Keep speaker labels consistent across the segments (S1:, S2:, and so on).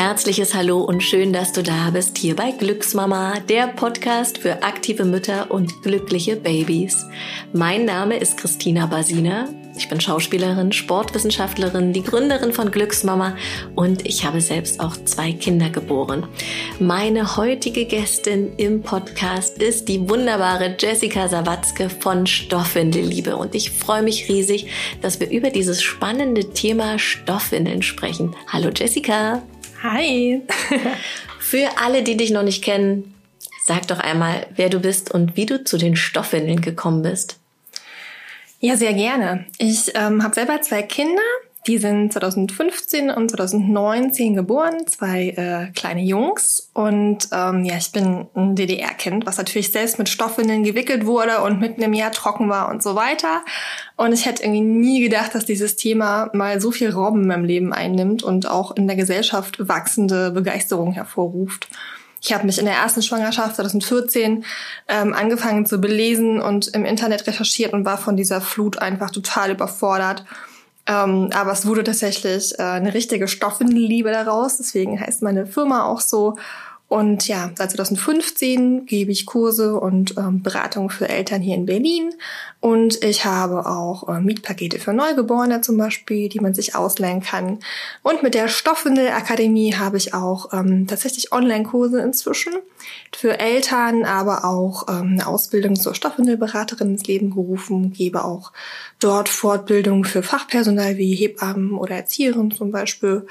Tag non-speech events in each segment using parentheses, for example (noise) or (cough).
S1: herzliches Hallo und schön, dass du da bist hier bei Glücksmama, der Podcast für aktive Mütter und glückliche Babys. Mein Name ist Christina Basina. Ich bin Schauspielerin, Sportwissenschaftlerin, die Gründerin von Glücksmama und ich habe selbst auch zwei Kinder geboren. Meine heutige Gästin im Podcast ist die wunderbare Jessica Sawatzke von Stoffwindelliebe und ich freue mich riesig, dass wir über dieses spannende Thema Stoffwindeln sprechen. Hallo Jessica.
S2: Hi. (laughs)
S1: Für alle, die dich noch nicht kennen, sag doch einmal, wer du bist und wie du zu den Stoffwindeln gekommen bist.
S2: Ja, sehr gerne. Ich ähm, habe selber zwei Kinder. Die sind 2015 und 2019 geboren, zwei äh, kleine Jungs. Und ähm, ja, ich bin ein DDR-Kind, was natürlich selbst mit Stoffwindeln gewickelt wurde und mitten im Jahr trocken war und so weiter. Und ich hätte irgendwie nie gedacht, dass dieses Thema mal so viel Raum in meinem Leben einnimmt und auch in der Gesellschaft wachsende Begeisterung hervorruft. Ich habe mich in der ersten Schwangerschaft 2014 ähm, angefangen zu belesen und im Internet recherchiert und war von dieser Flut einfach total überfordert. Ähm, aber es wurde tatsächlich äh, eine richtige Stoffwindelliebe daraus. Deswegen heißt meine Firma auch so. Und ja, seit 2015 gebe ich Kurse und ähm, Beratung für Eltern hier in Berlin. Und ich habe auch äh, Mietpakete für Neugeborene zum Beispiel, die man sich ausleihen kann. Und mit der Stoffwindelakademie habe ich auch ähm, tatsächlich Online-Kurse inzwischen für Eltern, aber auch ähm, eine Ausbildung zur Stoffwindelberaterin ins Leben gerufen, gebe auch dort Fortbildung für Fachpersonal wie Hebammen oder Erzieherinnen zum Beispiel.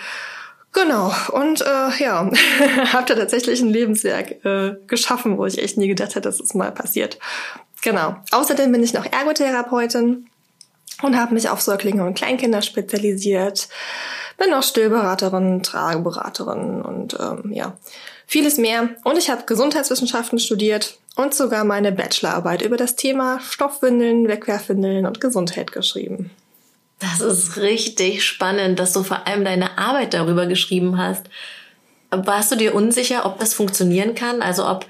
S2: Genau, und äh, ja, (laughs) habe da tatsächlich ein Lebenswerk äh, geschaffen, wo ich echt nie gedacht hätte, dass es mal passiert. Genau. Außerdem bin ich noch Ergotherapeutin und habe mich auf Säuglinge und Kleinkinder spezialisiert. Bin auch Stillberaterin, Trageberaterin und ähm, ja, vieles mehr. Und ich habe Gesundheitswissenschaften studiert und sogar meine Bachelorarbeit über das Thema Stoffwindeln, Wegwerfwindeln und Gesundheit geschrieben.
S1: Das ist richtig spannend, dass du vor allem deine Arbeit darüber geschrieben hast. Warst du dir unsicher, ob das funktionieren kann? Also ob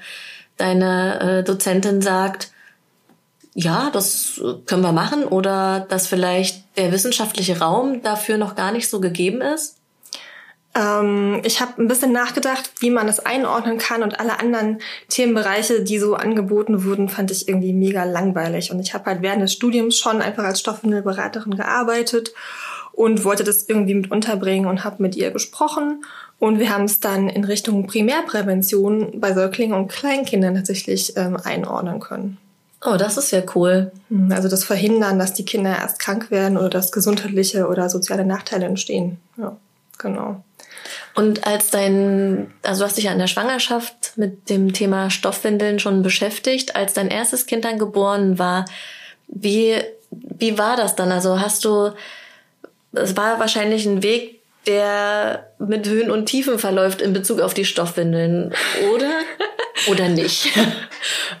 S1: deine äh, Dozentin sagt, ja, das können wir machen oder dass vielleicht der wissenschaftliche Raum dafür noch gar nicht so gegeben ist?
S2: Ähm, ich habe ein bisschen nachgedacht, wie man das einordnen kann und alle anderen Themenbereiche, die so angeboten wurden, fand ich irgendwie mega langweilig. Und ich habe halt während des Studiums schon einfach als Stoffwindelberaterin gearbeitet und wollte das irgendwie mit unterbringen und habe mit ihr gesprochen. Und wir haben es dann in Richtung Primärprävention bei Säuglingen und Kleinkindern tatsächlich ähm, einordnen können.
S1: Oh, das ist ja cool.
S2: Hm, also das Verhindern, dass die Kinder erst krank werden oder dass gesundheitliche oder soziale Nachteile entstehen. Ja, genau.
S1: Und als dein, also du hast dich ja in der Schwangerschaft mit dem Thema Stoffwindeln schon beschäftigt, als dein erstes Kind dann geboren war, wie, wie war das dann? Also hast du, es war wahrscheinlich ein Weg, der mit Höhen und Tiefen verläuft in Bezug auf die Stoffwindeln, oder? (laughs) oder nicht?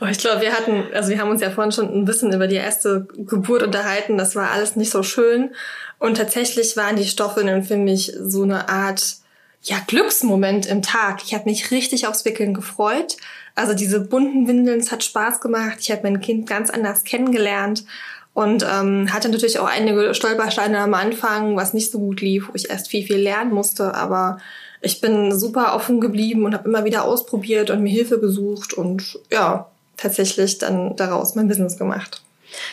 S2: Oh, ich glaube, wir hatten, also wir haben uns ja vorhin schon ein bisschen über die erste Geburt unterhalten. Das war alles nicht so schön. Und tatsächlich waren die Stoffwindeln für mich so eine Art ja, Glücksmoment im Tag. Ich habe mich richtig aufs Wickeln gefreut. Also diese bunten Windeln, es hat Spaß gemacht. Ich habe mein Kind ganz anders kennengelernt und ähm, hatte natürlich auch einige Stolpersteine am Anfang, was nicht so gut lief, wo ich erst viel, viel lernen musste. Aber ich bin super offen geblieben und habe immer wieder ausprobiert und mir Hilfe gesucht und ja, tatsächlich dann daraus mein Business gemacht.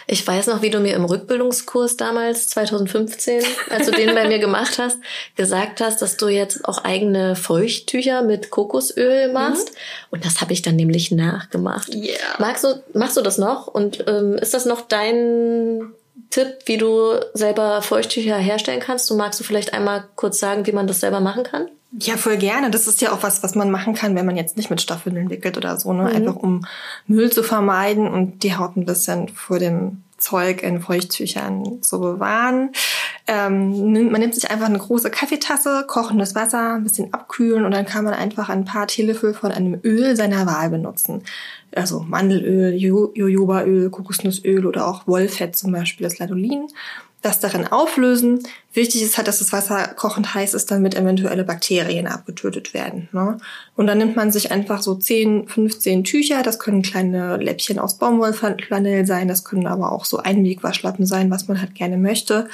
S1: Ich weiß noch, wie du mir im Rückbildungskurs damals, 2015, als du den bei mir gemacht hast, gesagt hast, dass du jetzt auch eigene Feuchttücher mit Kokosöl machst. Mhm. Und das habe ich dann nämlich nachgemacht. Yeah. Magst du, machst du das noch? Und ähm, ist das noch dein Tipp, wie du selber Feuchttücher herstellen kannst? Du magst du vielleicht einmal kurz sagen, wie man das selber machen kann?
S2: Ja, voll gerne. Das ist ja auch was, was man machen kann, wenn man jetzt nicht mit Stoffwindeln wickelt oder so, ne? Mhm. Einfach um Müll zu vermeiden und die Haut ein bisschen vor dem Zeug in Feuchttüchern zu bewahren. Ähm, man nimmt sich einfach eine große Kaffeetasse, kochendes Wasser, ein bisschen abkühlen und dann kann man einfach ein paar Teelöffel von einem Öl seiner Wahl benutzen. Also Mandelöl, Jojobaöl, Kokosnussöl oder auch Wollfett zum Beispiel, das Ladolin das darin auflösen. Wichtig ist halt, dass das Wasser kochend heiß ist, damit eventuelle Bakterien abgetötet werden. Ne? Und dann nimmt man sich einfach so 10, 15 Tücher. Das können kleine Läppchen aus Baumwollflanell sein. Das können aber auch so Einwegwaschlappen sein, was man halt gerne möchte.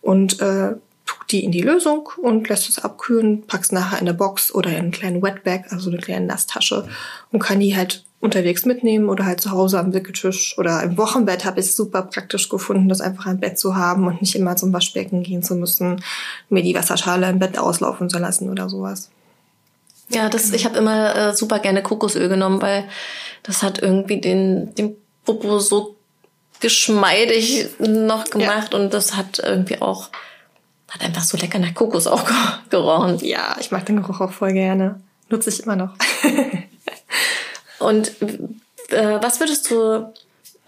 S2: Und äh, tut die in die Lösung und lässt es abkühlen, packst nachher in eine Box oder in einen kleinen Wetbag, also eine kleine Nasstasche und kann die halt unterwegs mitnehmen oder halt zu Hause am Wickeltisch oder im Wochenbett habe ich es super praktisch gefunden, das einfach im Bett zu haben und nicht immer zum Waschbecken gehen zu müssen, mir die Wasserschale im Bett auslaufen zu lassen oder sowas.
S1: Ja, das, ich habe immer äh, super gerne Kokosöl genommen, weil das hat irgendwie den, den Popo so geschmeidig noch gemacht ja. und das hat irgendwie auch, hat einfach so lecker nach Kokos auch gerochen.
S2: Ja, ich mag den Geruch auch voll gerne. Nutze ich immer noch. (laughs)
S1: und äh, was würdest du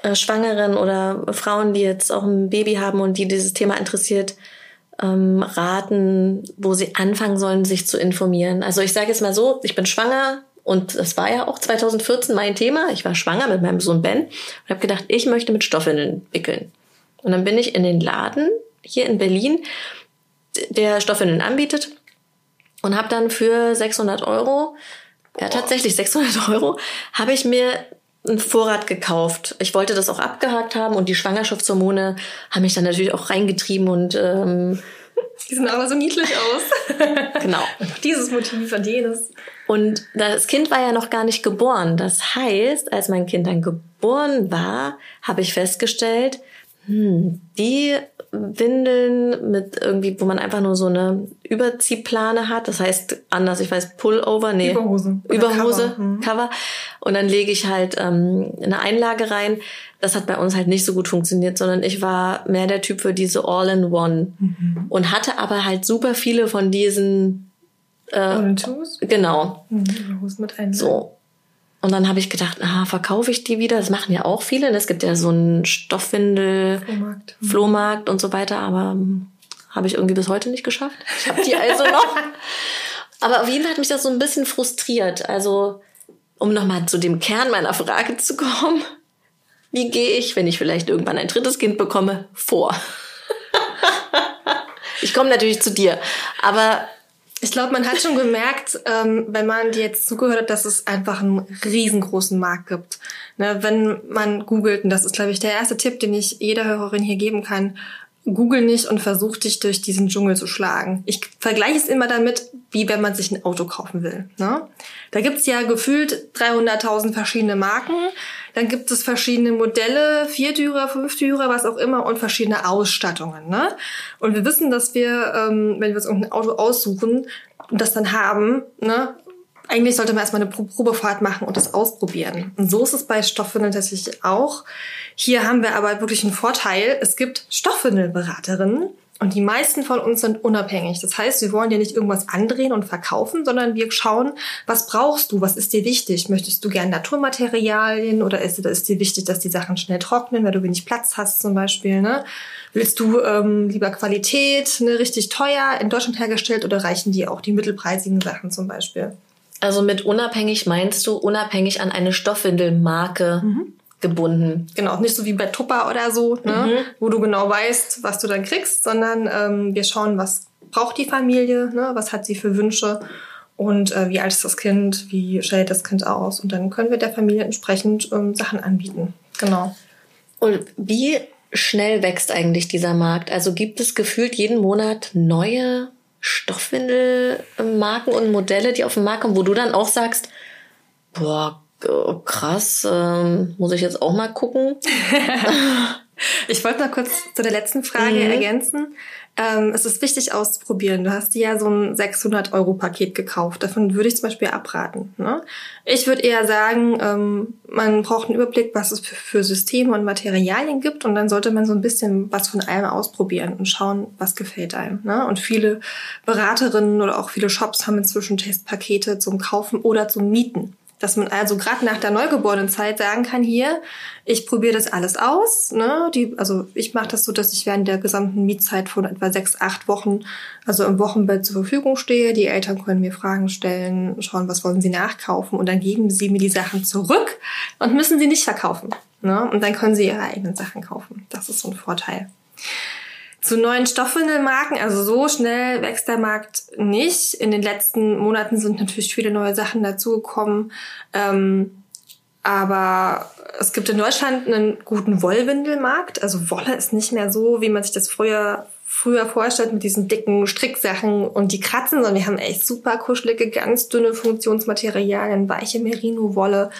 S1: äh, Schwangeren oder Frauen, die jetzt auch ein Baby haben und die dieses Thema interessiert, ähm, raten, wo sie anfangen sollen, sich zu informieren? Also ich sage jetzt mal so, ich bin schwanger und das war ja auch 2014 mein Thema. Ich war schwanger mit meinem Sohn Ben und habe gedacht, ich möchte mit Stoffwindeln wickeln. Und dann bin ich in den Laden hier in Berlin, der Stoffwindeln anbietet und habe dann für 600 Euro, ja tatsächlich 600 Euro, habe ich mir einen Vorrat gekauft. Ich wollte das auch abgehakt haben und die Schwangerschaftshormone haben mich dann natürlich auch reingetrieben und ähm,
S2: die sehen aber so niedlich aus. (laughs)
S1: genau.
S2: Dieses Motiv und jenes.
S1: Und das Kind war ja noch gar nicht geboren. Das heißt, als mein Kind dann geboren war, habe ich festgestellt, hm, die Windeln mit irgendwie, wo man einfach nur so eine Überziehplane hat. Das heißt anders, ich weiß, Pullover, nee.
S2: Überhose.
S1: Überhose, Cover. Mhm. Cover. Und dann lege ich halt ähm, eine Einlage rein. Das hat bei uns halt nicht so gut funktioniert, sondern ich war mehr der Typ für diese All-in-One. Mhm. Und hatte aber halt super viele von diesen
S2: äh, All-in-Twos?
S1: Genau.
S2: Mhm. Überhosen mit Einlage.
S1: So. Und dann habe ich gedacht, ah, verkaufe ich die wieder? Das machen ja auch viele. Es gibt ja so einen Stoffwindel,
S2: Flohmarkt,
S1: mhm. Flohmarkt und so weiter, aber ähm, habe ich irgendwie bis heute nicht geschafft. Ich habe die also noch. (laughs) aber auf jeden Fall hat mich das so ein bisschen frustriert. Also, um nochmal zu dem Kern meiner Frage zu kommen. Wie gehe ich, wenn ich vielleicht irgendwann ein drittes Kind bekomme, vor? (laughs) ich komme natürlich zu dir, aber
S2: ich glaube, man hat schon gemerkt, ähm, wenn man dir jetzt zugehört hat, dass es einfach einen riesengroßen Markt gibt. Ne, wenn man googelt, und das ist, glaube ich, der erste Tipp, den ich jeder Hörerin hier geben kann, google nicht und versuch dich durch diesen Dschungel zu schlagen. Ich vergleiche es immer damit, wie wenn man sich ein Auto kaufen will. Ne? Da gibt's ja gefühlt 300.000 verschiedene Marken. Dann gibt es verschiedene Modelle, Viertürer, Fünftürer, was auch immer und verschiedene Ausstattungen. Ne? Und wir wissen, dass wir, ähm, wenn wir uns irgendein Auto aussuchen und das dann haben, ne, eigentlich sollte man erstmal eine Probefahrt machen und das ausprobieren. Und so ist es bei Stoffwindeln tatsächlich auch. Hier haben wir aber wirklich einen Vorteil. Es gibt Stoffwindelberaterinnen, und die meisten von uns sind unabhängig. Das heißt, wir wollen dir nicht irgendwas andrehen und verkaufen, sondern wir schauen, was brauchst du, was ist dir wichtig? Möchtest du gerne Naturmaterialien oder ist, ist dir wichtig, dass die Sachen schnell trocknen, weil du wenig Platz hast zum Beispiel? Ne? Willst du ähm, lieber Qualität, ne, richtig teuer, in Deutschland hergestellt oder reichen dir auch die mittelpreisigen Sachen zum Beispiel?
S1: Also mit unabhängig meinst du unabhängig an eine Stoffwindelmarke mhm. gebunden?
S2: Genau, nicht so wie bei Tupper oder so, ne, mhm. wo du genau weißt, was du dann kriegst, sondern ähm, wir schauen, was braucht die Familie, ne, was hat sie für Wünsche und äh, wie alt ist das Kind, wie stellt das Kind aus und dann können wir der Familie entsprechend ähm, Sachen anbieten. Genau.
S1: Und wie schnell wächst eigentlich dieser Markt? Also gibt es gefühlt jeden Monat neue Stoffwindelmarken und Modelle, die auf den Markt kommen, wo du dann auch sagst, boah, krass, ähm, muss ich jetzt auch mal gucken. (laughs)
S2: ich wollte noch kurz zu der letzten Frage mhm. ergänzen. Ähm, es ist wichtig auszuprobieren. Du hast dir ja so ein 600-Euro-Paket gekauft. Davon würde ich zum Beispiel abraten. Ne? Ich würde eher sagen, ähm, man braucht einen Überblick, was es für, für, Systeme und Materialien gibt. Und dann sollte man so ein bisschen was von allem ausprobieren und schauen, was gefällt einem. Ne? Und viele Beraterinnen oder auch viele Shops haben inzwischen Testpakete zum Kaufen oder zum Mieten dass man also gerade nach der Neugeborenenzeit sagen kann, hier, ich probiere das alles aus. Ne? Die, also ich mache das so, dass ich während der gesamten Mietzeit von etwa sechs, acht Wochen, also im Wochenbett zur Verfügung stehe. Die Eltern können mir Fragen stellen, schauen, was wollen sie nachkaufen und dann geben sie mir die Sachen zurück und müssen sie nicht verkaufen. Ne? Und dann können sie ihre eigenen Sachen kaufen. Das ist so ein Vorteil. Zu neuen Stoffwindelmarken, also so schnell wächst der Markt nicht. In den letzten Monaten sind natürlich viele neue Sachen dazugekommen. Ähm, aber es gibt in Deutschland einen guten Wollwindelmarkt. Also Wolle ist nicht mehr so, wie man sich das früher früher vorstellt mit diesen dicken Stricksachen und die kratzen, sondern wir haben echt super kuschelige, ganz dünne Funktionsmaterialien, weiche Merino-Wolle.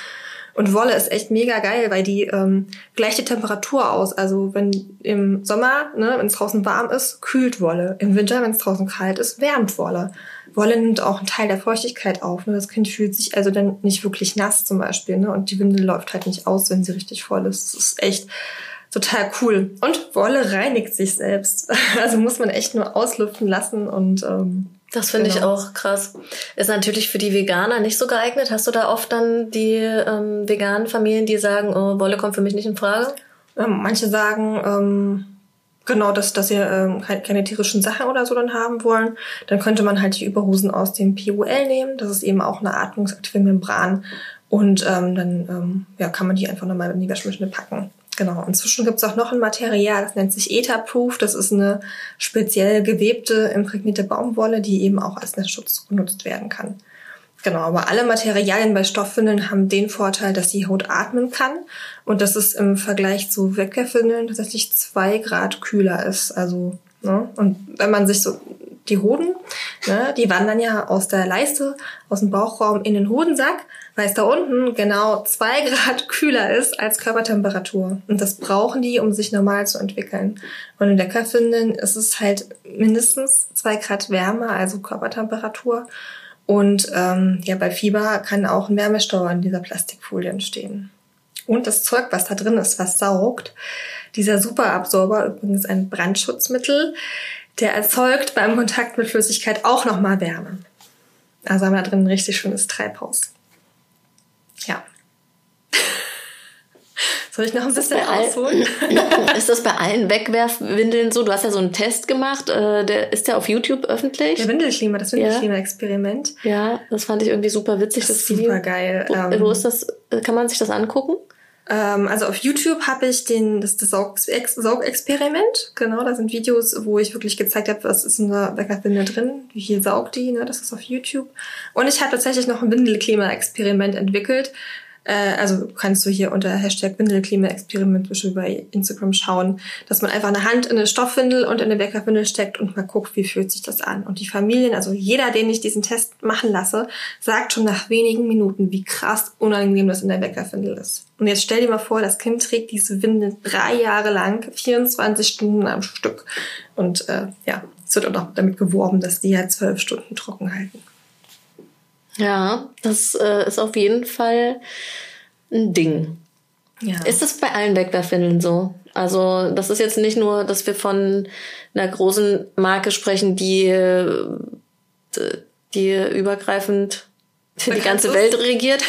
S2: Und Wolle ist echt mega geil, weil die ähm, gleicht die Temperatur aus. Also wenn im Sommer, ne, wenn es draußen warm ist, kühlt Wolle. Im Winter, wenn es draußen kalt ist, wärmt Wolle. Wolle nimmt auch einen Teil der Feuchtigkeit auf. Ne? Das Kind fühlt sich also dann nicht wirklich nass zum Beispiel. Ne? Und die Windel läuft halt nicht aus, wenn sie richtig voll ist. Das ist echt total cool. Und Wolle reinigt sich selbst. (laughs) Also muss man echt nur auslüften lassen und ähm,
S1: das finde genau. ich auch krass. Ist natürlich für die Veganer nicht so geeignet. Hast du da oft dann die ähm, veganen Familien, die sagen, oh, Wolle kommt für mich nicht in Frage?
S2: Ähm, manche sagen, ähm, genau, dass, dass sie ähm, keine, tierischen Sachen oder so dann haben wollen. Dann könnte man halt die Überhosen aus dem PUL nehmen. Das ist eben auch eine atmungsaktive Membran. Und ähm, dann ähm, ja, kann man die einfach nochmal in die Waschmaschine packen. Genau. Inzwischen gibt es auch noch ein Material, das nennt sich Etherproof. Das ist eine speziell gewebte, imprägnierte Baumwolle, die eben auch als Netzschutz genutzt werden kann. Genau, aber alle Materialien bei Stoffwindeln haben den Vorteil, dass die Haut atmen kann und dass es im Vergleich zu Wegwerfwindeln tatsächlich zwei Grad kühler ist. Also, ne? Und wenn man sich so die Hoden, ne, die wandern ja aus der Leiste, aus dem Bauchraum in den Hodensack weil es da unten genau zwei (laughs) Grad kühler ist als Körpertemperatur. Und das brauchen die, um sich normal zu entwickeln. Und in der Köpfinnen ist es halt mindestens zwei Grad wärmer, also Körpertemperatur. Und ähm, ja, bei Fieber kann auch ein Wärmestau in dieser Plastikfolie entstehen. Und das Zeug, was da drin ist, was saugt, dieser Superabsorber, übrigens ein Brandschutzmittel, der erzeugt beim Kontakt mit Flüssigkeit auch nochmal Wärme. Also haben wir da drin ein richtig schönes Treibhaus. Ja. (laughs) Soll ich noch ein bisschen ausholen? (laughs)
S1: ist das bei allen Wegwerfwindeln so? Du hast ja so einen Test gemacht, äh, der ist ja auf YouTube öffentlich.
S2: Der Windelklima, das Windelklima-Experiment.
S1: Ja, das fand ich irgendwie super witzig, das,
S2: das Video. Super geil.
S1: Wo, ähm, wo ist das? Kann man sich das angucken?
S2: Ähm, also auf YouTube habe ich den, das, das Saugexperiment. Genau, da sind Videos, wo ich wirklich gezeigt habe, was ist in der Weckerwindel drin, wie viel saugt die, ne? das ist auf YouTube. Und ich habe tatsächlich noch ein Windelklima-Experiment entwickelt. Äh, also kannst du hier unter Hashtag Windelklima-Experiment bei Instagram schauen, dass man einfach eine Hand in eine Stoffwindel und in eine Weckerwindel steckt und mal guckt, wie fühlt sich das an. Und die Familien, also jeder, den ich diesen Test machen lasse, sagt schon nach wenigen Minuten, wie krass unangenehm das in der Weckerwindel ist. Und jetzt stell dir mal vor, das Kind trägt diese Windel drei Jahre lang, 24 Stunden am Stück. Und äh, ja, es wird auch noch damit geworben, dass die ja zwölf Stunden trocken halten.
S1: Ja, das äh, ist auf jeden Fall ein Ding. Ja. Ist das bei allen Wegwerfwindeln so? Also, das ist jetzt nicht nur, dass wir von einer großen Marke sprechen, die, äh, die übergreifend die ganze Welt regiert,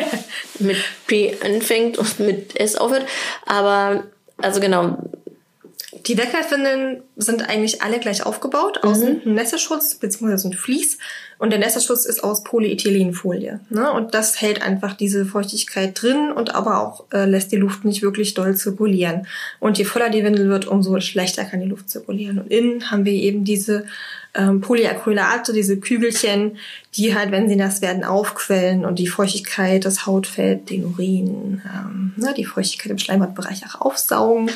S1: (laughs) mit P anfängt und mit S aufhört. Aber, also genau,
S2: die Weckerfindeln sind eigentlich alle gleich aufgebaut. Außen mhm. ein Nässeschutz bzw. ein Vlies und der Nässeschutz ist aus Polyethylenfolie. Ne? Und das hält einfach diese Feuchtigkeit drin und aber auch äh, lässt die Luft nicht wirklich doll zirkulieren. Und je voller die Windel wird, umso schlechter kann die Luft zirkulieren. Und innen haben wir eben diese ähm, Polyacrylate, diese Kügelchen, die halt, wenn sie nass werden, aufquellen und die Feuchtigkeit, das Hautfett, den Urin, ähm, ne, die Feuchtigkeit im Schleimhautbereich auch aufsaugen.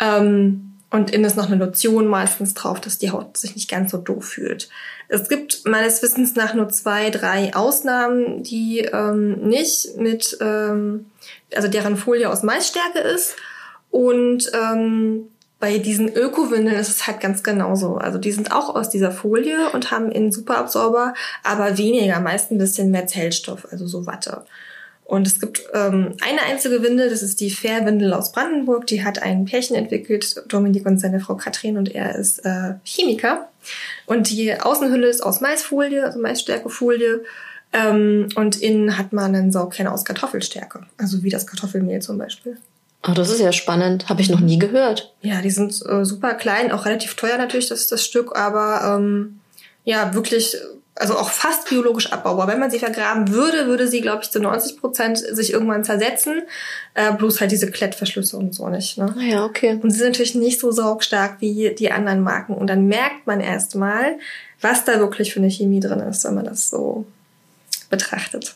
S2: Ähm, und innen ist noch eine Lotion meistens drauf, dass die Haut sich nicht ganz so doof fühlt. Es gibt meines Wissens nach nur zwei, drei Ausnahmen, die ähm, nicht mit, ähm, also deren Folie aus Maisstärke ist. Und ähm, bei diesen Ökowindeln ist es halt ganz genauso. Also die sind auch aus dieser Folie und haben einen Superabsorber, aber weniger, meist ein bisschen mehr Zellstoff, also so Watte. Und es gibt ähm, eine einzige Windel, das ist die Fairwindel aus Brandenburg. Die hat ein Pärchen entwickelt, Dominik und seine Frau Katrin, und er ist äh, Chemiker. Und die Außenhülle ist aus Maisfolie, also Maisstärkefolie. Ähm, und innen hat man einen Saugkern aus Kartoffelstärke, also wie das Kartoffelmehl zum Beispiel.
S1: Oh, das ist ja spannend. Habe ich noch nie gehört.
S2: Ja, die sind äh, super klein, auch relativ teuer natürlich, das, das Stück, aber ähm, ja, wirklich also auch fast biologisch abbaubar. Wenn man sie vergraben würde, würde sie, glaube ich, zu 90 Prozent sich irgendwann zersetzen. Äh, bloß halt diese Klettverschlüsse und so nicht. Ne?
S1: Ah ja, okay.
S2: Und sie sind natürlich nicht so saugstark wie die anderen Marken. Und dann merkt man erst mal, was da wirklich für eine Chemie drin ist, wenn man das so betrachtet.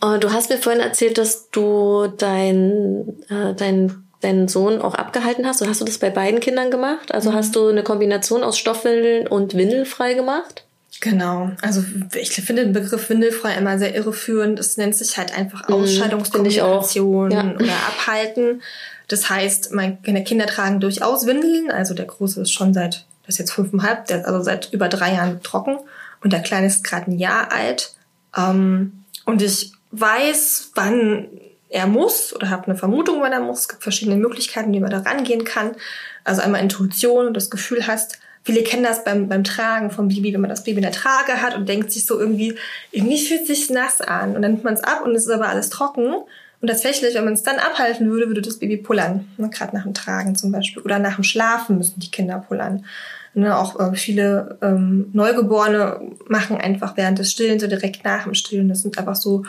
S1: Oh, du hast mir vorhin erzählt, dass du dein, äh, dein deinen Sohn auch abgehalten hast? Hast du das bei beiden Kindern gemacht? Also mhm. hast du eine Kombination aus Stoffwindeln und windelfrei gemacht?
S2: Genau. Also ich finde den Begriff windelfrei immer sehr irreführend. Es nennt sich halt einfach mhm, Ausscheidungskombination ja. oder Abhalten. Das heißt, meine Kinder tragen durchaus Windeln. Also der Große ist schon seit, das ist jetzt fünfeinhalb, der ist also seit über drei Jahren trocken. Und der Kleine ist gerade ein Jahr alt. Ähm, und ich weiß, wann er muss oder habe eine Vermutung, wann er muss. Es gibt verschiedene Möglichkeiten, wie man da rangehen kann. Also einmal Intuition und das Gefühl hast, viele kennen das beim, beim Tragen vom Baby, wenn man das Baby in der Trage hat und denkt sich so irgendwie, irgendwie fühlt sich nass an und dann nimmt man es ab und es ist aber alles trocken. Und tatsächlich, wenn man es dann abhalten würde, würde das Baby pullern. Ne, Gerade nach dem Tragen zum Beispiel. Oder nach dem Schlafen müssen die Kinder pullern. Ne, auch äh, viele ähm, Neugeborene machen einfach während des Stillens oder direkt nach dem Stillen. Das sind einfach so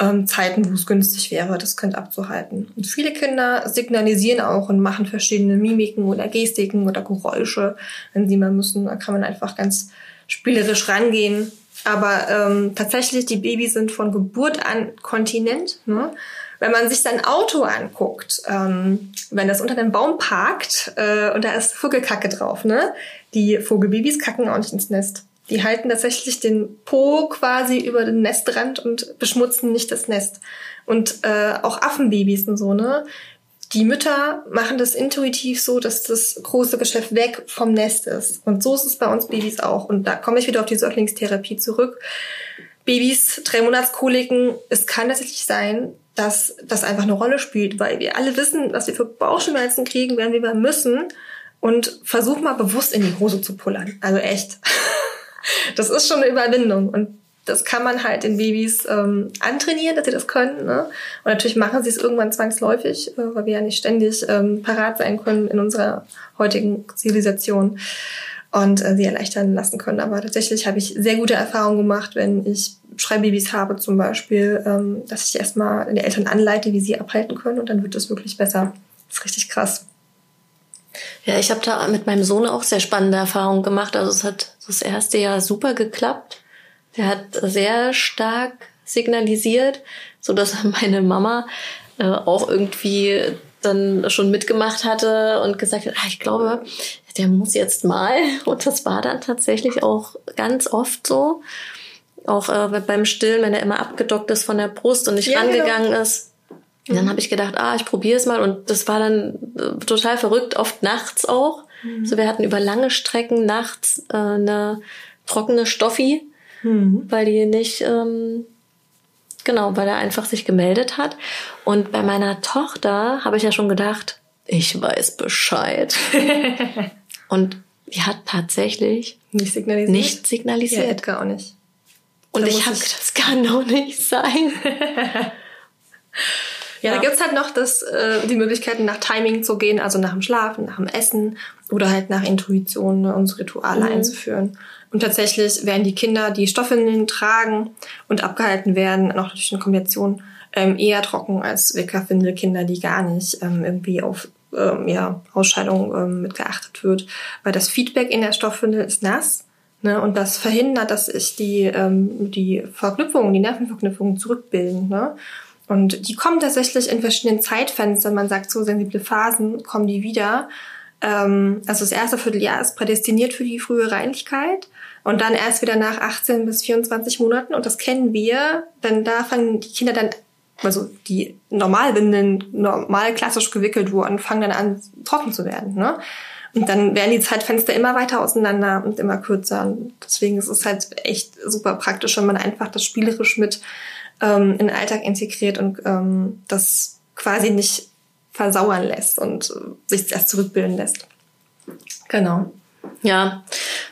S2: ähm, Zeiten, wo es günstig wäre, das Kind abzuhalten. Und viele Kinder signalisieren auch und machen verschiedene Mimiken oder Gestiken oder Geräusche, wenn sie mal müssen. Da kann man einfach ganz spielerisch rangehen. Aber ähm, tatsächlich, die Babys sind von Geburt an Kontinent. Ne? Wenn man sich sein Auto anguckt, ähm, wenn das unter einem Baum parkt äh, und da ist Vogelkacke drauf, ne? Die Vogelbabys kacken auch nicht ins Nest. Die halten tatsächlich den Po quasi über den Nestrand und beschmutzen nicht das Nest. Und äh, auch Affenbabys und so, ne? Die Mütter machen das intuitiv so, dass das große Geschäft weg vom Nest ist. Und so ist es bei uns Babys auch. Und da komme ich wieder auf die Säuglingstherapie zurück. Babys, drei Monatskoliken, es kann tatsächlich sein, dass das einfach eine Rolle spielt, weil wir alle wissen, was wir für Bauchschmerzen kriegen, wenn wir müssen. Und versuch mal bewusst in die Hose zu pullern. Also echt. (laughs) das ist schon eine Überwindung. Und das kann man halt den Babys ähm, antrainieren, dass sie das können. Ne? Und natürlich machen sie es irgendwann zwangsläufig, äh, weil wir ja nicht ständig ähm, parat sein können in unserer heutigen Zivilisation und äh, sie erleichtern lassen können. Aber tatsächlich habe ich sehr gute Erfahrungen gemacht, wenn ich Schreibbabys habe zum Beispiel, ähm, dass ich erstmal die Eltern anleite, wie sie abhalten können und dann wird es wirklich besser. Das ist richtig krass.
S1: Ja, ich habe da mit meinem Sohn auch sehr spannende Erfahrungen gemacht. Also es hat das erste Jahr super geklappt. Der hat sehr stark signalisiert, so dass (laughs) meine Mama äh, auch irgendwie dann schon mitgemacht hatte und gesagt hat, ah, ich glaube, der muss jetzt mal. (laughs) Und das war dann tatsächlich auch ganz oft so. Auch äh, beim Stillen, wenn er immer abgedockt ist von der Brust und nicht ja, genau. rangegangen genau. ist und dann mhm. habe ich gedacht, ah, ich probiere es mal. Und das war dann äh, total verrückt, oft nachts auch. Mhm. So, wir hatten über lange Strecken nachts äh, eine trockene Stoffi, mhm. weil die nicht, ähm, genau, weil er einfach sich gemeldet hat. Und bei meiner Tochter habe ich ja schon gedacht, ich weiß Bescheid. (laughs) und die hat tatsächlich
S2: nicht signalisiert.
S1: Nicht signalisiert. Ja,
S2: Edgar auch nicht.
S1: Und da ich habe das kann doch nicht sein. (laughs)
S2: Ja, ja. da gibt's halt noch das, äh, die Möglichkeiten, nach Timing zu gehen, also nach dem Schlafen, nach dem Essen oder halt nach Intuition ne, uns Rituale mhm. einzuführen. Und tatsächlich werden die Kinder, die Stoffwindeln tragen und abgehalten werden, noch durch eine Kombination ähm, eher trocken als Wickerwindelkinder, die gar nicht ähm, irgendwie auf ähm, ja, Ausscheidung ähm, mit geachtet wird. Weil das Feedback in der Stoffwindel ist nass. Ne, und das verhindert, dass sich die, ähm, die Verknüpfungen, die Nervenverknüpfungen zurückbilden. Ne? Und die kommen tatsächlich in verschiedenen Zeitfenstern. Man sagt, so sensible Phasen kommen die wieder. Ähm, also das erste Vierteljahr ist prädestiniert für die frühe Reinlichkeit. Und dann erst wieder nach 18 bis 24 Monaten. Und das kennen wir, denn da fangen die Kinder dann, also die Normalwindeln, normal klassisch gewickelt wurden, fangen dann an, trocken zu werden. Ne? Und dann werden die Zeitfenster immer weiter auseinander und immer kürzer. Und deswegen ist es halt echt super praktisch, wenn man einfach das spielerisch mit ähm, in den Alltag integriert und ähm, das quasi nicht versauern lässt und äh, sich erst zurückbilden lässt.
S1: Genau. Ja,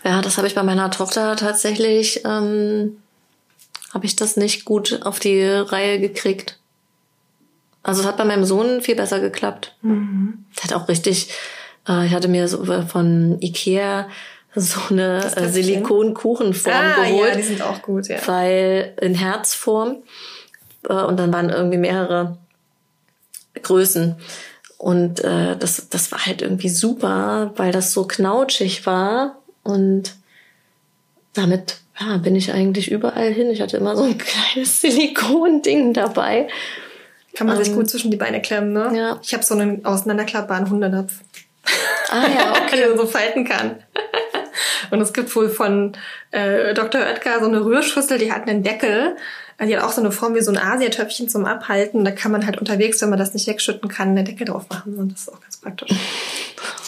S1: ja, das habe ich bei meiner Tochter tatsächlich, ähm, habe ich das nicht gut auf die Reihe gekriegt. Also es hat bei meinem Sohn viel besser geklappt. Mhm. Der hat auch richtig, äh, ich hatte mir so von Ikea so eine äh, Silikonkuchenform ah, geholt.
S2: Ja, die sind auch gut, ja.
S1: Weil in Herzform. Äh, und dann waren irgendwie mehrere Größen. Und äh, das, das war halt irgendwie super, weil das so knautschig war. Und damit ja, bin ich eigentlich überall hin. Ich hatte immer so ein (laughs) kleines Silikonding dabei.
S2: Kann man um, sich ähm, gut zwischen die Beine klemmen, ne? Ja. Ich habe so einen auseinanderklappbaren Hundenapf. Ah ja, (laughs) okay. den man so falten kann. (laughs) Und es gibt wohl von äh, Dr. Oetker so eine Rührschüssel, die hat einen Deckel. Die hat auch so eine Form wie so ein Asiatöpfchen zum Abhalten. Da kann man halt unterwegs, wenn man das nicht wegschütten kann, eine Decke drauf machen. Und das ist auch ganz praktisch. (laughs)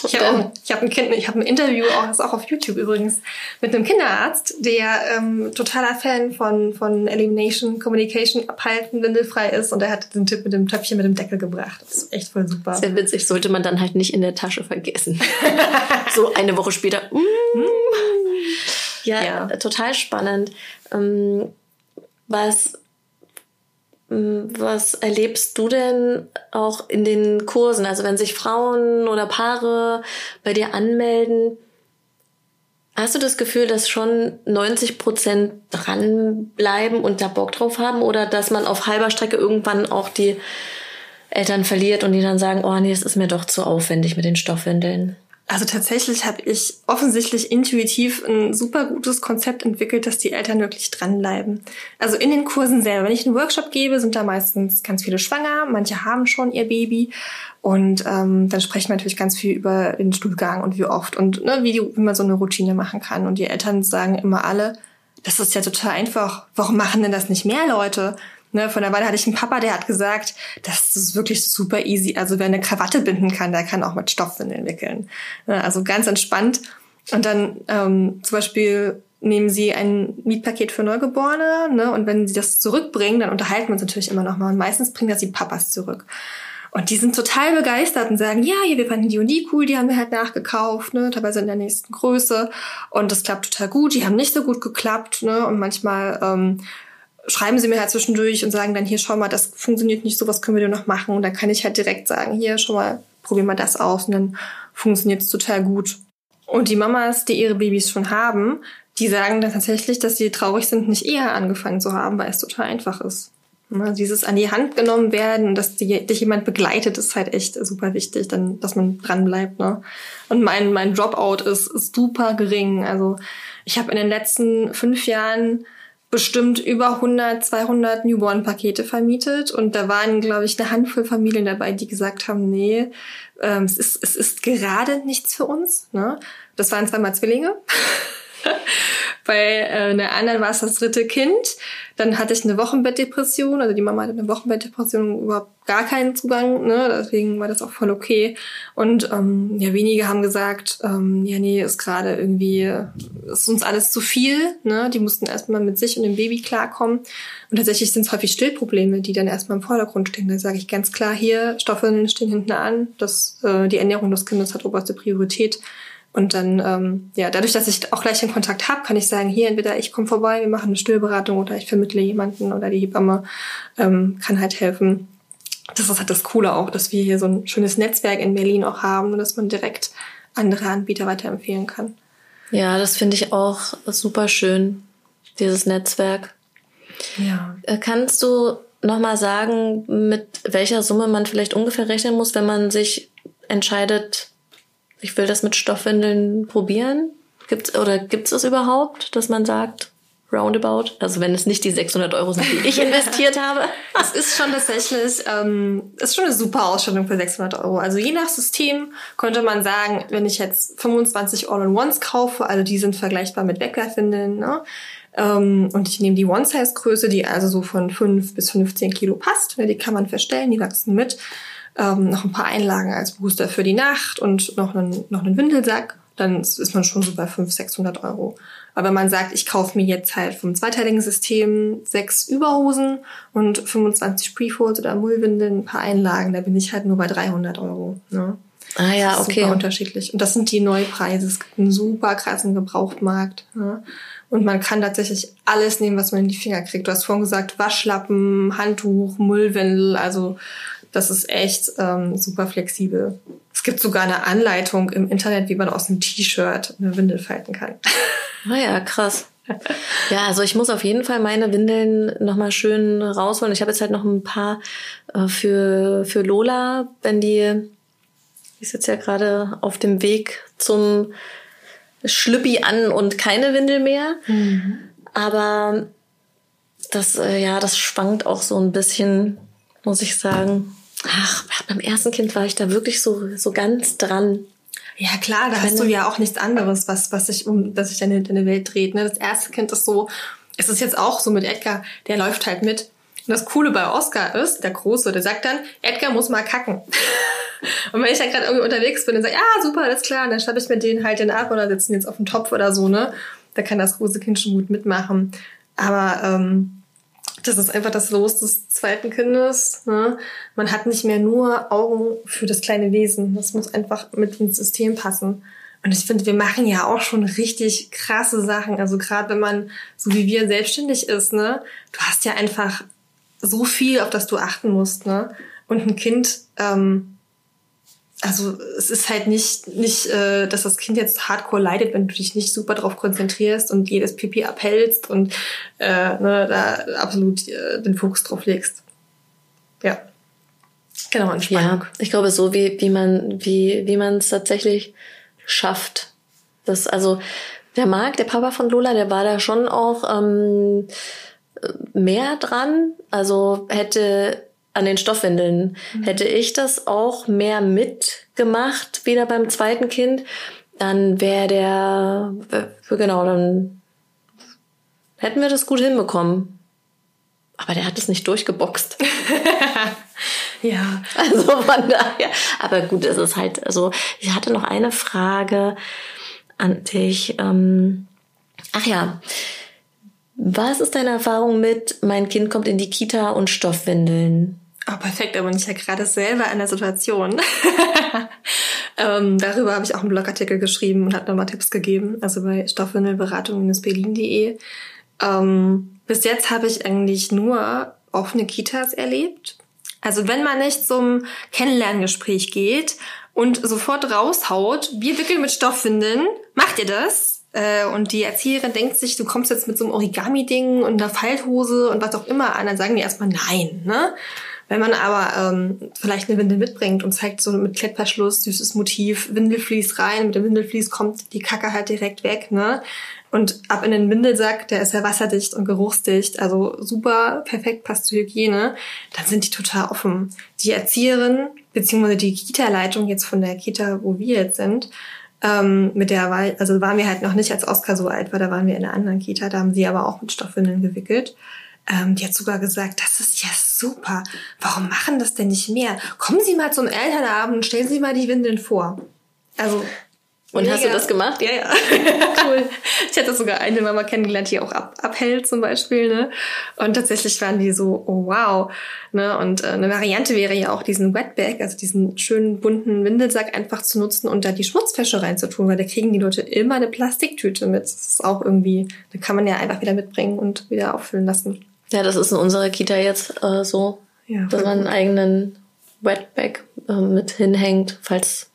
S2: Ich habe habe ein Kind, ich habe ein Interview, auch das ist auch auf YouTube übrigens, mit einem Kinderarzt, der ähm, totaler Fan von von Elimination, Communication, abhalten, windelfrei ist und er hat den Tipp mit dem Töpfchen mit dem Deckel gebracht. Das ist echt voll super.
S1: Sehr witzig, sollte man dann halt nicht in der Tasche vergessen. (laughs) so eine Woche später. Mm. Ja, ja, total spannend. Ähm, was was erlebst du denn auch in den Kursen? Also wenn sich Frauen oder Paare bei dir anmelden, hast du das Gefühl, dass schon 90 Prozent dranbleiben und da Bock drauf haben oder dass man auf halber Strecke irgendwann auch die Eltern verliert und die dann sagen, oh nee, es ist mir doch zu aufwendig mit den Stoffwindeln?
S2: Also tatsächlich habe ich offensichtlich intuitiv ein super gutes Konzept entwickelt, dass die Eltern wirklich dranbleiben. Also in den Kursen selber. Wenn ich einen Workshop gebe, sind da meistens ganz viele schwanger, manche haben schon ihr Baby und ähm, dann sprechen wir natürlich ganz viel über den Stuhlgang und wie oft und ne, wie, die, wie man so eine Routine machen kann. Und die Eltern sagen immer alle, das ist ja total einfach. Warum machen denn das nicht mehr Leute? Ne, von der Weile hatte ich einen Papa, der hat gesagt, das ist wirklich super easy. Also wer eine Krawatte binden kann, der kann auch mit Stoffwindeln wickeln. Ne, also ganz entspannt. Und dann ähm, zum Beispiel nehmen sie ein Mietpaket für Neugeborene, ne? Und wenn sie das zurückbringen, dann unterhalten wir uns natürlich immer noch mal. Und meistens bringen das die Papas zurück. Und die sind total begeistert und sagen, ja, hier, wir fanden die und die cool, die haben wir halt nachgekauft, ne, teilweise in der nächsten Größe. Und das klappt total gut. Die haben nicht so gut geklappt, ne? Und manchmal ähm, schreiben sie mir halt zwischendurch und sagen dann, hier, schau mal, das funktioniert nicht so, was können wir denn noch machen? Und dann kann ich halt direkt sagen, hier, schau mal, probier mal das aus und dann funktioniert es total gut. Und die Mamas, die ihre Babys schon haben, die sagen dann tatsächlich, dass sie traurig sind, nicht eher angefangen zu haben, weil es total einfach ist. Ne, dieses an die Hand genommen werden, dass die, dich jemand begleitet, ist halt echt super wichtig, dann, dass man dran bleibt. Ne? Und mein, mein Dropout ist, ist super gering. Also ich habe in den letzten fünf Jahren bestimmt über 100, 200 Newborn-Pakete vermietet und da waren, glaube ich, eine Handvoll Familien dabei, die gesagt haben, nee, ähm, es, ist, es ist gerade nichts für uns. Ne? Das waren zweimal Zwillinge. (laughs) (laughs) Bei äh, einer anderen war es das dritte Kind. Dann hatte ich eine Wochenbettdepression. Also die Mama hatte eine Wochenbettdepression, überhaupt gar keinen Zugang. Ne? Deswegen war das auch voll okay. Und ähm, ja, wenige haben gesagt, ähm, ja, nee, ist gerade irgendwie, ist uns alles zu viel. Ne? Die mussten erstmal mit sich und dem Baby klarkommen. Und tatsächlich sind es häufig Stillprobleme, die dann erstmal im Vordergrund stehen. Da sage ich ganz klar, hier, Stoffeln stehen hinten an. Das, äh, die Ernährung des Kindes hat oberste Priorität. Und dann, ähm, ja, dadurch, dass ich auch gleich den Kontakt habe, kann ich sagen, hier entweder ich komme vorbei, wir machen eine Stillberatung oder ich vermittle jemanden oder die Hebamme ähm, kann halt helfen. Das ist halt das Coole auch, dass wir hier so ein schönes Netzwerk in Berlin auch haben und dass man direkt andere Anbieter weiterempfehlen kann.
S1: Ja, das finde ich auch super schön, dieses Netzwerk. Ja. Äh, kannst du nochmal sagen, mit welcher Summe man vielleicht ungefähr rechnen muss, wenn man sich entscheidet, ich will das mit Stoffwindeln probieren? Gibt's, oder gibt es das überhaupt, dass man sagt, roundabout? Also wenn es nicht die 600 Euro sind, die ich (laughs) investiert habe.
S2: Es ist schon tatsächlich, ähm, ist schon eine super Ausstattung für 600 Euro. Also je nach System könnte man sagen, wenn ich jetzt 25 All-in-Ones kaufe, also die sind vergleichbar mit Wegwerfwindeln, ne? Ähm, und ich nehme die One-Size-Größe, die also so von 5 bis 15 Kilo passt. Ne? Die kann man verstellen, die wachsen mit ähm, noch ein paar Einlagen als Booster für die Nacht und noch einen, noch einen Windelsack, dann ist man schon so bei 500, 600 Euro. Aber wenn man sagt, ich kaufe mir jetzt halt vom zweiteiligen System sechs Überhosen und 25 Prefolds oder Mullwindeln, ein paar Einlagen, da bin ich halt nur bei 300 Euro. Ne?
S1: Ah ja, okay.
S2: Super unterschiedlich. Und das sind die Neupreise. Es gibt einen super krassen Gebrauchtmarkt. Ne? Und man kann tatsächlich alles nehmen, was man in die Finger kriegt. Du hast vorhin gesagt, Waschlappen, Handtuch, Mullwindel, also das ist echt ähm, super flexibel. Es gibt sogar eine Anleitung im Internet, wie man aus einem T-Shirt eine Windel falten kann.
S1: Naja, (laughs) ah krass. Ja, also ich muss auf jeden Fall meine Windeln nochmal schön rausholen. Ich habe jetzt halt noch ein paar äh, für, für Lola, wenn die, die ist jetzt ja gerade auf dem Weg zum Schlüppi an und keine Windel mehr. Mhm. Aber das, äh, ja, das schwankt auch so ein bisschen muss ich sagen. Ach, beim ersten Kind war ich da wirklich so, so ganz dran.
S2: Ja, klar, da hast du ja auch nichts anderes, was, was sich um, dass sich deine, deine Welt dreht. Ne? Das erste Kind ist so, es ist jetzt auch so mit Edgar, der läuft halt mit. Und das Coole bei Oscar ist, der Große, der sagt dann, Edgar muss mal kacken. (laughs) und wenn ich dann gerade irgendwie unterwegs bin, dann sage ich, ja, super, alles klar, und dann schnappe ich mir den halt den ab oder sitzen jetzt auf dem Topf oder so, ne? Da kann das große Kind schon gut mitmachen. Aber ähm, das ist einfach das Los des zweiten Kindes. Ne? Man hat nicht mehr nur Augen für das kleine Wesen. Das muss einfach mit ins System passen. Und ich finde, wir machen ja auch schon richtig krasse Sachen. Also gerade wenn man so wie wir selbstständig ist, ne, du hast ja einfach so viel, auf das du achten musst, ne? Und ein Kind, ähm, also es ist halt nicht, nicht, äh, dass das Kind jetzt hardcore leidet, wenn du dich nicht super drauf konzentrierst und jedes Pipi abhältst und äh, ne, da absolut äh, den Fokus drauf legst. Ja.
S1: Genau, Entspannung. Ja, ich glaube, so wie, wie man, wie, wie man es tatsächlich schafft. Das, also, der Marc, der Papa von Lola, der war da schon auch ähm, mehr dran. Also hätte an den Stoffwindeln. Mhm. Hätte ich das auch mehr mitgemacht, wieder beim zweiten Kind, dann wäre der, genau, dann hätten wir das gut hinbekommen. Aber der hat es nicht durchgeboxt. (laughs)
S2: ja.
S1: Also von daher. Aber gut, es ist halt, also ich hatte noch eine Frage an dich. Ähm, ach ja. Was ist deine Erfahrung mit, mein Kind kommt in die Kita und Stoffwindeln?
S2: Oh, perfekt, aber ich ja gerade selber in der Situation. (laughs) ähm, darüber habe ich auch einen Blogartikel geschrieben und habe nochmal Tipps gegeben, also bei stoffwindelberatung-berlin.de. Ähm, bis jetzt habe ich eigentlich nur offene Kitas erlebt. Also wenn man nicht zum Kennenlerngespräch geht und sofort raushaut, wir wickeln mit Stoffwindeln, macht ihr das? Äh, und die Erzieherin denkt sich, du kommst jetzt mit so einem Origami-Ding und einer Falthose und was auch immer an, dann sagen die erstmal nein, ne? Wenn man aber ähm, vielleicht eine Windel mitbringt und zeigt so mit Klettverschluss, süßes Motiv, Windelflies rein, mit dem Windelflies kommt die Kacke halt direkt weg, ne? Und ab in den Windelsack, der ist ja wasserdicht und geruchsdicht, also super perfekt, passt zur Hygiene, dann sind die total offen. Die Erzieherin, beziehungsweise die Kita-Leitung jetzt von der Kita, wo wir jetzt sind, ähm, mit der war, also waren wir halt noch nicht, als Oskar so alt war, da waren wir in einer anderen Kita, da haben sie aber auch mit Stoffwindeln gewickelt. Ähm, die hat sogar gesagt, das ist ja super. Warum machen das denn nicht mehr? Kommen Sie mal zum Elternabend und stellen Sie mal die Windeln vor. Also
S1: und Mega. hast du das gemacht?
S2: Ja, ja. (laughs) cool. Ich hatte sogar eine Mama kennengelernt, die auch ab, abhält zum Beispiel. Ne? Und tatsächlich waren die so, oh wow. Ne? Und äh, eine Variante wäre ja auch diesen Wetbag, also diesen schönen bunten Windelsack einfach zu nutzen und da die Schmutzfäsche reinzutun, weil da kriegen die Leute immer eine Plastiktüte mit. Das ist auch irgendwie, da kann man ja einfach wieder mitbringen und wieder auffüllen lassen.
S1: Ja, das ist in unserer Kita jetzt äh, so, ja, dass man einen eigenen Wetbag äh, mit hinhängt, falls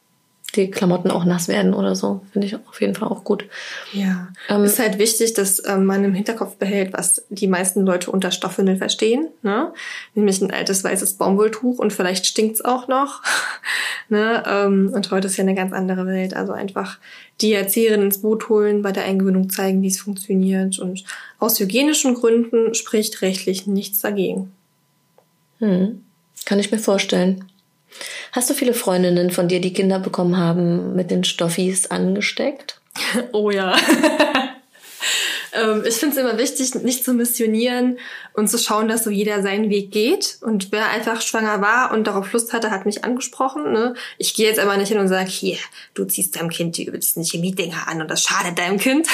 S1: die Klamotten auch nass werden oder so. Finde ich auf jeden Fall auch gut.
S2: Ja. Ähm, ist halt wichtig, dass ähm, man im Hinterkopf behält, was die meisten Leute unter Stoffwindel verstehen. Ne? Nämlich ein altes weißes Baumwolltuch und vielleicht stinkt's auch noch. (laughs) ne? Ähm, und heute ist ja eine ganz andere Welt. Also einfach die Erzieherin ins Boot holen, bei der Eingewöhnung zeigen, wie es funktioniert. Und aus hygienischen Gründen spricht rechtlich nichts dagegen.
S1: Hm. Kann ich mir vorstellen. Hast du viele Freundinnen von dir, die Kinder bekommen haben, mit den Stoffis angesteckt? (laughs)
S2: Oh ja. (laughs) Ähm, ich finde es immer wichtig, nicht zu missionieren und zu schauen, dass so jeder seinen Weg geht. Und wer einfach schwanger war und darauf Lust hatte, hat mich angesprochen. Ne? Ich gehe jetzt aber nicht hin und sage, hier, du ziehst deinem Kind die übelsten Chemiedinger an und das schadet deinem Kind.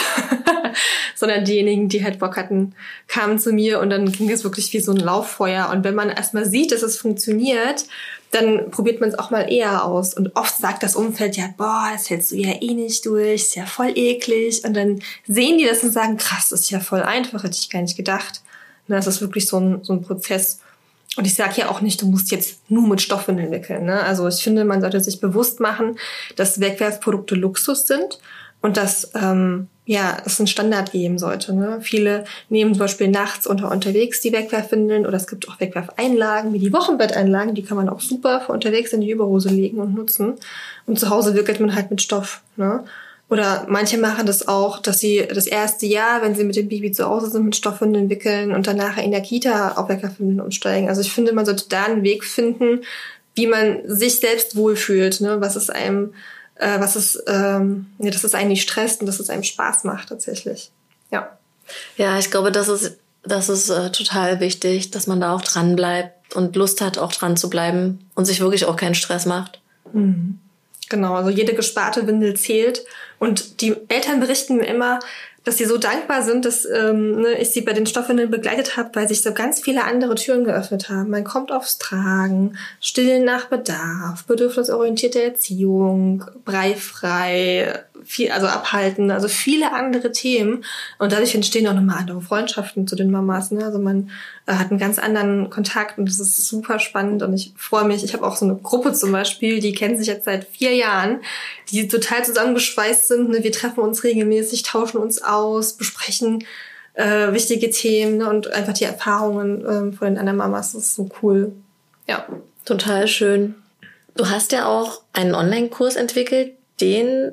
S2: (laughs) Sondern diejenigen, die halt Bock hatten, kamen zu mir und dann ging es wirklich wie so ein Lauffeuer. Und wenn man erstmal sieht, dass es funktioniert, dann probiert man es auch mal eher aus. Und oft sagt das Umfeld ja, boah, das hältst du ja eh nicht durch, ist ja voll eklig. Und dann sehen die das und sagen, krass, das ist ja voll einfach, hätte ich gar nicht gedacht. Und das ist wirklich so ein, so ein Prozess. Und ich sage ja auch nicht, du musst jetzt nur mit Stoffwindeln wickeln. Ne? Also ich finde, man sollte sich bewusst machen, dass Wegwerfprodukte Luxus sind und dass ähm, ja, es einen Standard geben sollte. Ne? Viele nehmen zum Beispiel nachts unter unterwegs die Wegwerfwindeln oder es gibt auch Wegwerfeinlagen, wie die Wochenbetteinlagen, die kann man auch super für unterwegs in die Überhose legen und nutzen. Und zu Hause wickelt man halt mit Stoff. Ne? Oder manche machen das auch, dass sie das erste Jahr, wenn sie mit dem Baby zu Hause sind, mit Stoffwindeln wickeln und danach in der Kita auf Weckerwindeln umsteigen. Also ich finde, man sollte da einen Weg finden, wie man sich selbst wohlfühlt, ne? was es einem, äh, was es, ähm, ja, dass es einen nicht stresst und dass es einem Spaß macht tatsächlich. Ja.
S1: Ja, ich glaube, das ist, das ist äh, total wichtig, dass man da auch dran bleibt und Lust hat, auch dran zu bleiben und sich wirklich auch keinen Stress macht.
S2: Mhm. Genau, also jede gesparte Windel zählt. Und die Eltern berichten mir immer, dass sie so dankbar sind, dass ähm, ne, ich sie bei den Stoffwindeln begleitet habe, weil sich so ganz viele andere Türen geöffnet haben. Man kommt aufs Tragen, Stillen nach Bedarf, bedürfnisorientierte Erziehung, breifrei, viel, also abhalten, also viele andere Themen. Und dadurch entstehen auch nochmal andere Freundschaften zu den Mamas. Ne? Also man äh, hat einen ganz anderen Kontakt und das ist super spannend und ich freue mich. Ich habe auch so eine Gruppe zum Beispiel, die kennen sich jetzt seit vier Jahren, die total zusammengeschweißt sind. Ne? Wir treffen uns regelmäßig, tauschen uns aus, besprechen äh, wichtige Themen ne? und einfach die Erfahrungen äh, von den anderen Mamas. Das ist so cool. Ja.
S1: Total schön. Du hast ja auch einen Online-Kurs entwickelt, den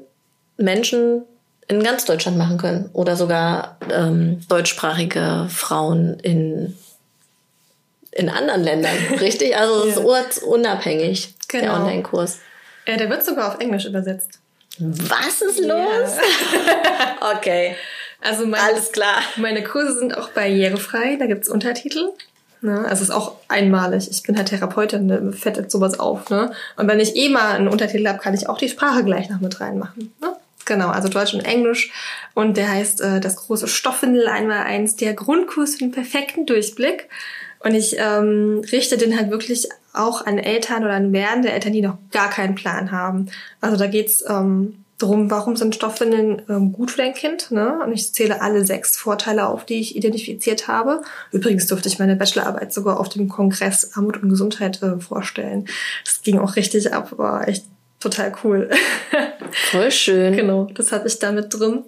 S1: Menschen in ganz Deutschland machen können oder sogar ähm, deutschsprachige Frauen in in anderen Ländern, (laughs) richtig? Also es ist ortsunabhängig, genau. der Online-Kurs.
S2: Äh, der wird sogar auf Englisch übersetzt.
S1: Was ist los? Ja. (laughs) okay.
S2: Also meine, Alles klar. Meine Kurse sind auch barrierefrei, da gibt's Untertitel. Ne? Also es ist auch einmalig. Ich bin halt Therapeutin, ne? fettet sowas auf. Ne? Und wenn ich eh mal einen Untertitel habe, kann ich auch die Sprache gleich noch mit reinmachen. Ne? Genau, also Deutsch und Englisch. Und der heißt äh, das große Stoffwindel einmal eins, der Grundkurs für den perfekten Durchblick. Und ich ähm, richte den halt wirklich auch an Eltern oder an werdende Eltern, die noch gar keinen Plan haben. Also da geht's ähm, darum, warum sind Stoffwindeln ähm, gut für dein Kind. Ne? Und ich zähle alle sechs Vorteile auf, die ich identifiziert habe. Übrigens durfte ich meine Bachelorarbeit sogar auf dem Kongress Armut und Gesundheit äh, vorstellen. Das ging auch richtig ab, war echt total cool. (laughs)
S1: Voll schön.
S2: genau, das habe ich da mit drin.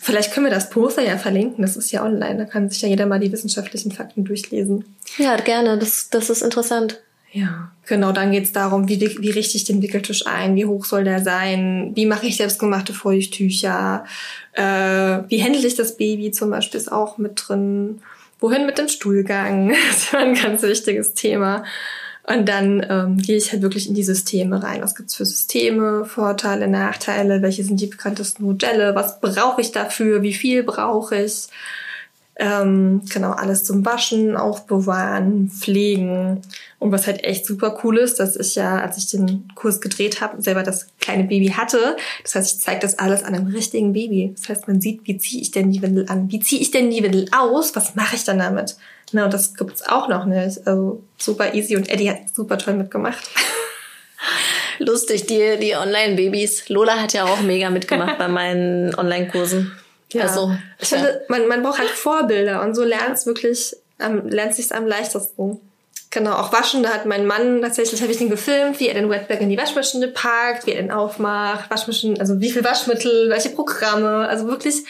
S2: Vielleicht können wir das Poster ja verlinken, das ist ja online, da kann sich ja jeder mal die wissenschaftlichen Fakten durchlesen.
S1: Ja, gerne, das, das ist interessant.
S2: Ja, genau, dann geht's darum, wie, wie richte ich den Wickeltisch ein, wie hoch soll der sein, wie mache ich selbstgemachte Feuchttücher, äh, wie handle ich das Baby zum Beispiel ist auch mit drin, wohin mit dem Stuhlgang, (laughs) das war ein ganz wichtiges Thema. Und dann ähm, gehe ich halt wirklich in die Systeme rein. Was gibt's für Systeme, Vorteile, Nachteile, welche sind die bekanntesten Modelle, was brauche ich dafür, wie viel brauche ich. Ähm, genau, alles zum Waschen, Aufbewahren, Pflegen. Und was halt echt super cool ist, dass ich ja, als ich den Kurs gedreht habe, selber das kleine Baby hatte. Das heißt, ich zeige das alles an einem richtigen Baby. Das heißt, man sieht, wie ziehe ich denn die Windel an? Wie ziehe ich denn die Windel aus? Was mache ich dann damit? Na, und das gibt's auch noch nicht. Also super easy und Eddie hat super toll mitgemacht.
S1: Lustig, die, die Online-Babys. Lola hat ja auch mega mitgemacht (laughs) bei meinen Online-Kursen.
S2: Ja. Also, ich ja. finde, man, man braucht halt Vorbilder und so lernt es wirklich, ähm, lernt sich am leichtesten. Genau, auch waschen, da hat mein Mann, tatsächlich habe ich ihn gefilmt, wie er den Wetbag in die Waschmaschine packt, wie er den aufmacht, Waschmaschinen, also wie viel Waschmittel, welche Programme, also wirklich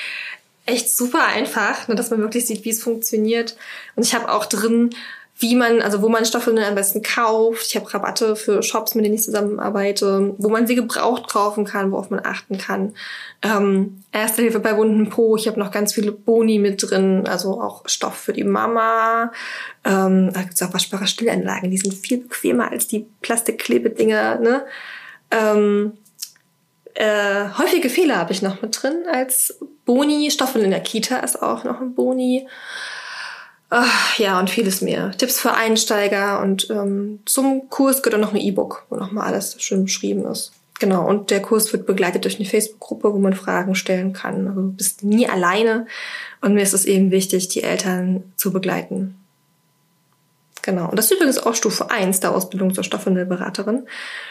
S2: echt super einfach, ne, dass man wirklich sieht, wie es funktioniert. Und ich habe auch drin, wie man, also wo man Stoffe am besten kauft. Ich habe Rabatte für Shops, mit denen ich zusammenarbeite, wo man sie gebraucht kaufen kann, worauf man achten kann. Ähm, Erste Hilfe bei wunden Po. Ich habe noch ganz viele Boni mit drin, also auch Stoff für die Mama. Ähm, da gibt's auch waschbare Stillanlagen, die sind viel bequemer als die Plastikklebedinger. Ne? Ähm, äh, häufige Fehler habe ich noch mit drin als Boni. Stoffel in der Kita ist auch noch ein Boni. Ach, ja, und vieles mehr. Tipps für Einsteiger und ähm, zum Kurs gehört auch noch ein E-Book, wo nochmal alles schön beschrieben ist. Genau, und der Kurs wird begleitet durch eine Facebook-Gruppe, wo man Fragen stellen kann. Also du bist nie alleine und mir ist es eben wichtig, die Eltern zu begleiten. Genau. Und das ist übrigens auch Stufe 1 der Ausbildung zur Stoffwindelberaterin.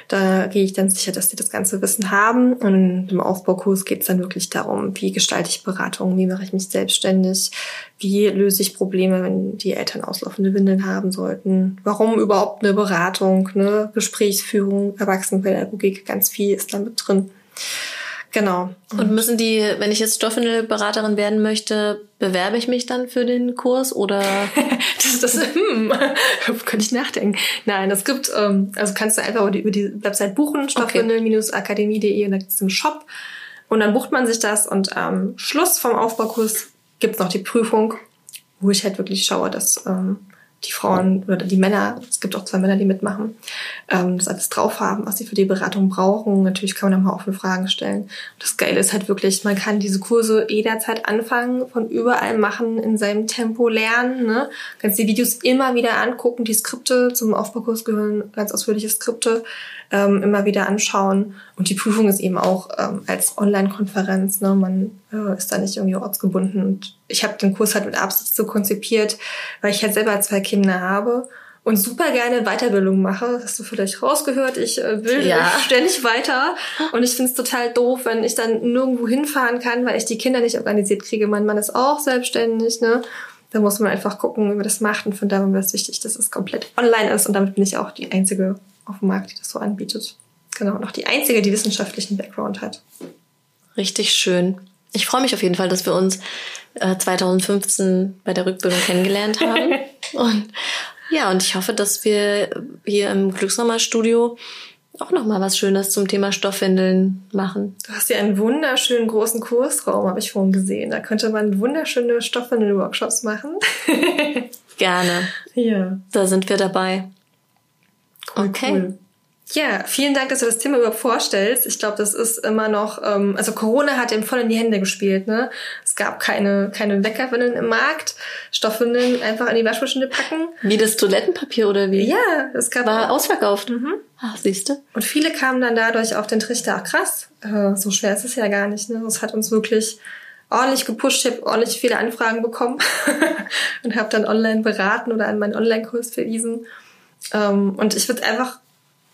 S2: Da gehe ich dann sicher, dass die das ganze Wissen haben. Und im Aufbaukurs geht es dann wirklich darum, wie gestalte ich Beratung, wie mache ich mich selbstständig, wie löse ich Probleme, wenn die Eltern auslaufende Windeln haben sollten, warum überhaupt eine Beratung, eine Gesprächsführung, Erwachsenenpädagogik, ganz viel ist da mit drin. Genau.
S1: Und müssen die, wenn ich jetzt Stoffwindelberaterin werden möchte, bewerbe ich mich dann für den Kurs oder? (laughs)
S2: das, das, hm, (laughs) könnte ich nachdenken. Nein, es gibt, ähm, also kannst du einfach über die, über die Website buchen, stoffwindel-akademie.de und da gibt es einen Shop. Und dann bucht man sich das und am Schluss vom Aufbaukurs gibt's noch die Prüfung, wo ich halt wirklich schaue, dass ähm, die Frauen oder die Männer, es gibt auch zwei Männer, die mitmachen, ähm, das alles drauf haben, was sie für die Beratung brauchen. Natürlich kann man dann mal offene Fragen stellen. Das Geile ist halt wirklich, man kann diese Kurse jederzeit anfangen, von überall machen, in seinem Tempo lernen. Ne? Kannst die Videos immer wieder angucken, die Skripte zum Aufbaukurs gehören ganz ausführliche Skripte ähm, immer wieder anschauen. Und die Prüfung ist eben auch ähm, als Online-Konferenz. Ne? Man äh, ist da nicht irgendwie ortsgebunden. Und ich habe den Kurs halt mit Absicht so konzipiert, weil ich halt selber zwei Kinder habe und super gerne Weiterbildung mache. Das hast du vielleicht rausgehört. Ich äh, will ja. (laughs) ständig weiter. Und ich finde es total doof, wenn ich dann nirgendwo hinfahren kann, weil ich die Kinder nicht organisiert kriege. Mein Mann ist auch selbstständig. Ne? Da muss man einfach gucken, wie man das macht. Und von daher ist es wichtig, dass es komplett online ist. Und damit bin ich auch die einzige auf dem Markt, die das so anbietet. Genau, noch die einzige, die wissenschaftlichen Background hat.
S1: Richtig schön. Ich freue mich auf jeden Fall, dass wir uns äh, 2015 bei der Rückbildung kennengelernt haben. (laughs) und ja, und ich hoffe, dass wir hier im Glücksnummer-Studio auch noch mal was Schönes zum Thema Stoffwindeln machen.
S2: Du hast ja einen wunderschönen großen Kursraum, habe ich vorhin gesehen. Da könnte man wunderschöne Stoffwindeln-Workshops machen. (laughs)
S1: Gerne. Ja. Da sind wir dabei.
S2: Okay. Cool. Ja, vielen Dank, dass du das Thema überhaupt vorstellst. Ich glaube, das ist immer noch, ähm, also Corona hat dem voll in die Hände gespielt. Ne? Es gab keine, keine Weckerwindeln im Markt, Stoffwindeln einfach in die Waschmaschine packen.
S1: Wie das Toilettenpapier oder wie?
S2: Ja, es gab
S1: war ausverkauft. Mhm. Ach, siehst du.
S2: Und viele kamen dann dadurch auf den Trichter. Ach krass, äh, so schwer ist es ja gar nicht. Ne? Das hat uns wirklich ordentlich gepusht. Ich habe ordentlich viele Anfragen bekommen (laughs) und habe dann online beraten oder an meinen Online-Kurs verwiesen. Ähm, und ich würde einfach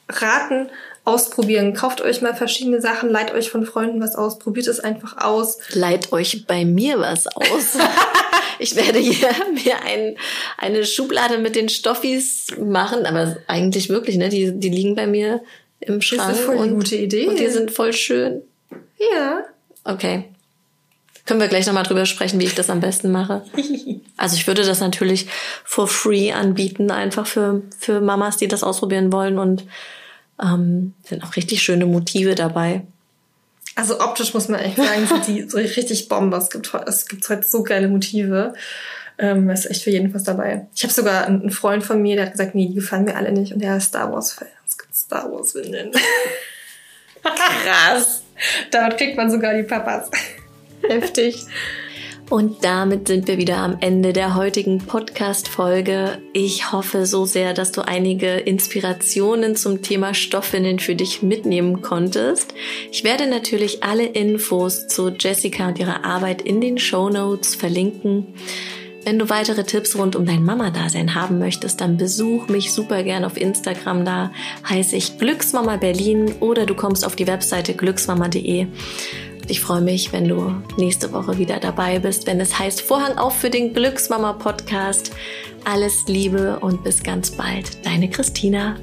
S2: raten, ausprobieren. Kauft euch mal verschiedene Sachen, leiht euch von Freunden was aus, probiert es einfach aus.
S1: Leiht euch bei mir was aus. (laughs) ich werde hier mir ein, eine Schublade mit den Stoffis machen, aber eigentlich wirklich, ne? Die, die liegen bei mir im Schrank. Das ist voll
S2: eine gute Idee.
S1: Und die sind voll schön.
S2: Ja.
S1: Okay. Können wir gleich nochmal drüber sprechen, wie ich das am besten mache. (laughs) Also ich würde das natürlich for free anbieten, einfach für, für Mamas, die das ausprobieren wollen und ähm, sind auch richtig schöne Motive dabei.
S2: Also optisch muss man echt sagen, sind die so richtig Bombe. Es gibt, es gibt heute so geile Motive. Ähm, ist echt für jeden was dabei. Ich habe sogar einen Freund von mir, der hat gesagt, nee, die gefallen mir alle nicht. Und der ist Star Wars-Fan. Es gibt Star Wars-Windeln.
S1: Krass. (laughs)
S2: Damit kriegt man sogar die Papas. (laughs)
S1: Heftig. Und damit sind wir wieder am Ende der heutigen Podcast-Folge. Ich hoffe so sehr, dass du einige Inspirationen zum Thema Stoffwindeln für dich mitnehmen konntest. Ich werde natürlich alle Infos zu Jessica und ihrer Arbeit in den Show Notes verlinken. Wenn du weitere Tipps rund um dein Mama-Dasein haben möchtest, dann besuch mich super gern auf Instagram. Da heiße ich Glücksmama Berlin oder du kommst auf die Webseite glücksmama.de. Ich freue mich, wenn du nächste Woche wieder dabei bist, wenn es heißt Vorhang auf für den Glücksmama Podcast. Alles Liebe und bis ganz bald. Deine Christina.